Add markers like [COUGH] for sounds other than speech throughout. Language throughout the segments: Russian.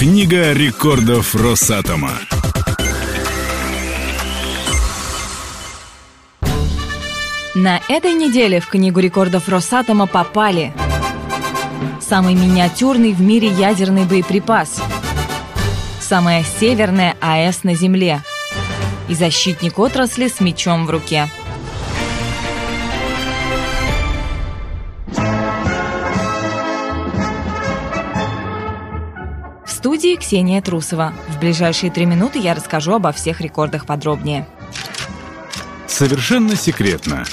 Книга рекордов Росатома. На этой неделе в Книгу рекордов Росатома попали Самый миниатюрный в мире ядерный боеприпас Самая северная АЭС на Земле И защитник отрасли с мечом в руке – студии Ксения Трусова. В ближайшие три минуты я расскажу обо всех рекордах подробнее. Совершенно секретно.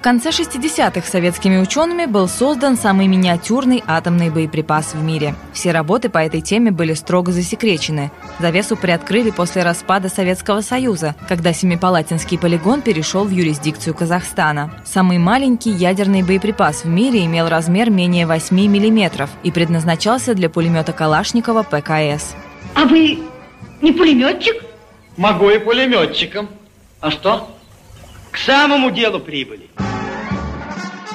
В конце 60-х советскими учеными был создан самый миниатюрный атомный боеприпас в мире. Все работы по этой теме были строго засекречены. Завесу приоткрыли после распада Советского Союза, когда Семипалатинский полигон перешел в юрисдикцию Казахстана. Самый маленький ядерный боеприпас в мире имел размер менее 8 мм и предназначался для пулемета Калашникова ПКС. А вы не пулеметчик? Могу и пулеметчиком. А что? К самому делу прибыли.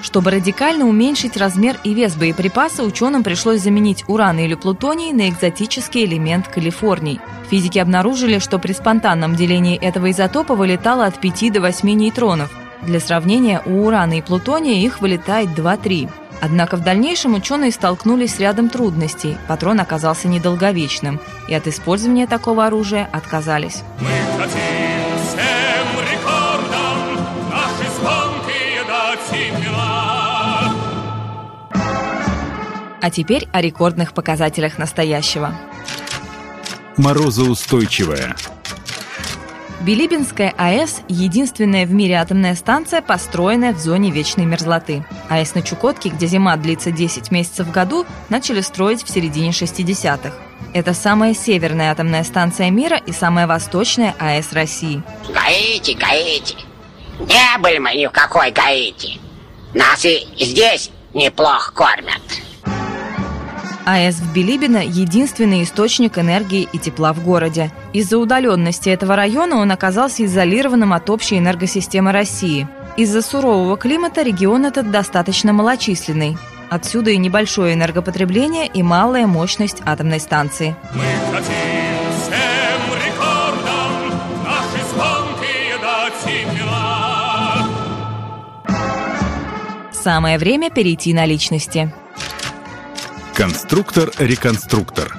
Чтобы радикально уменьшить размер и вес боеприпаса, ученым пришлось заменить уран или плутоний на экзотический элемент калифорний. Физики обнаружили, что при спонтанном делении этого изотопа вылетало от 5 до 8 нейтронов. Для сравнения, у урана и плутония их вылетает 2-3. Однако в дальнейшем ученые столкнулись с рядом трудностей. Патрон оказался недолговечным, и от использования такого оружия отказались. Мы хотим А теперь о рекордных показателях настоящего. Морозоустойчивая. Билибинская АЭС – единственная в мире атомная станция, построенная в зоне вечной мерзлоты. АЭС на Чукотке, где зима длится 10 месяцев в году, начали строить в середине 60-х. Это самая северная атомная станция мира и самая восточная АЭС России. Гаити, Гаити. Не были мы ни в какой Гаити. Нас и здесь неплохо кормят. АЭС в Билибино – единственный источник энергии и тепла в городе. Из-за удаленности этого района он оказался изолированным от общей энергосистемы России. Из-за сурового климата регион этот достаточно малочисленный. Отсюда и небольшое энергопотребление и малая мощность атомной станции. Мы хотим всем рекордам наши звонкие дать имена. Самое время перейти на личности. Конструктор-реконструктор.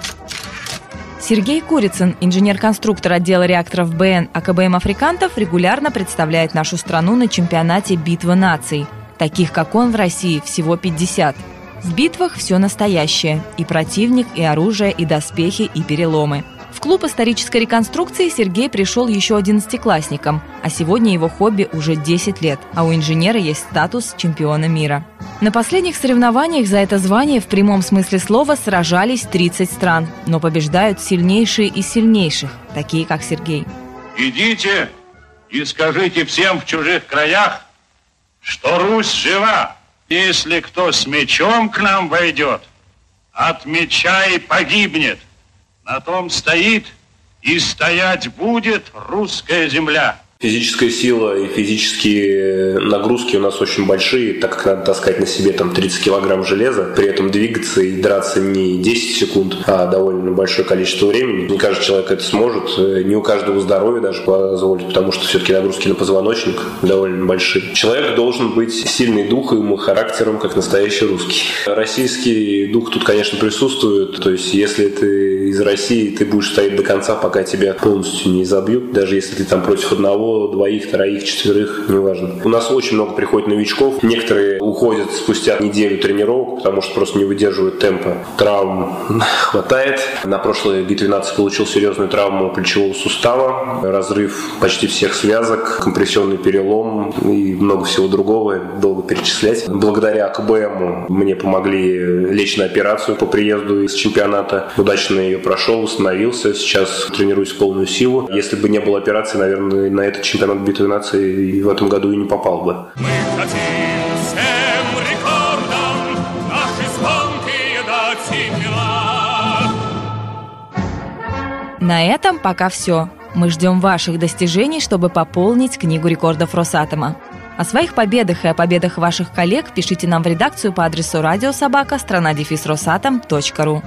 Сергей Курицын, инженер-конструктор отдела реакторов БН АКБМ «Африкантов», регулярно представляет нашу страну на чемпионате «Битва наций». Таких, как он, в России всего 50. В битвах все настоящее – и противник, и оружие, и доспехи, и переломы – клуб исторической реконструкции Сергей пришел еще одиннадцатиклассником, а сегодня его хобби уже 10 лет, а у инженера есть статус чемпиона мира. На последних соревнованиях за это звание в прямом смысле слова сражались 30 стран, но побеждают сильнейшие из сильнейших, такие как Сергей. Идите и скажите всем в чужих краях, что Русь жива. Если кто с мечом к нам войдет, от меча и погибнет. На том стоит и стоять будет русская земля. Физическая сила и физические нагрузки у нас очень большие, так как надо таскать на себе там 30 килограмм железа, при этом двигаться и драться не 10 секунд, а довольно большое количество времени. Не каждый человек это сможет, не у каждого здоровья даже позволит, потому что все-таки нагрузки на позвоночник довольно большие. Человек должен быть сильный духом и характером, как настоящий русский. Российский дух тут, конечно, присутствует, то есть если ты из России, ты будешь стоять до конца, пока тебя полностью не забьют, даже если ты там против одного одного, двоих, троих, четверых, неважно. У нас очень много приходит новичков. Некоторые уходят спустя неделю тренировок, потому что просто не выдерживают темпа. Травм [LAUGHS] хватает. На прошлой битве нации получил серьезную травму плечевого сустава, разрыв почти всех связок, компрессионный перелом и много всего другого. Долго перечислять. Благодаря КБМу мне помогли лечь на операцию по приезду из чемпионата. Удачно ее прошел, восстановился. Сейчас тренируюсь в полную силу. Если бы не было операции, наверное, на это этот чемпионат битвы наций в этом году и не попал бы. Мы хотим всем рекордам наши звонкие дать имена. На этом пока все. Мы ждем ваших достижений, чтобы пополнить книгу рекордов Росатома. О своих победах и о победах ваших коллег пишите нам в редакцию по адресу радиособака страна ру.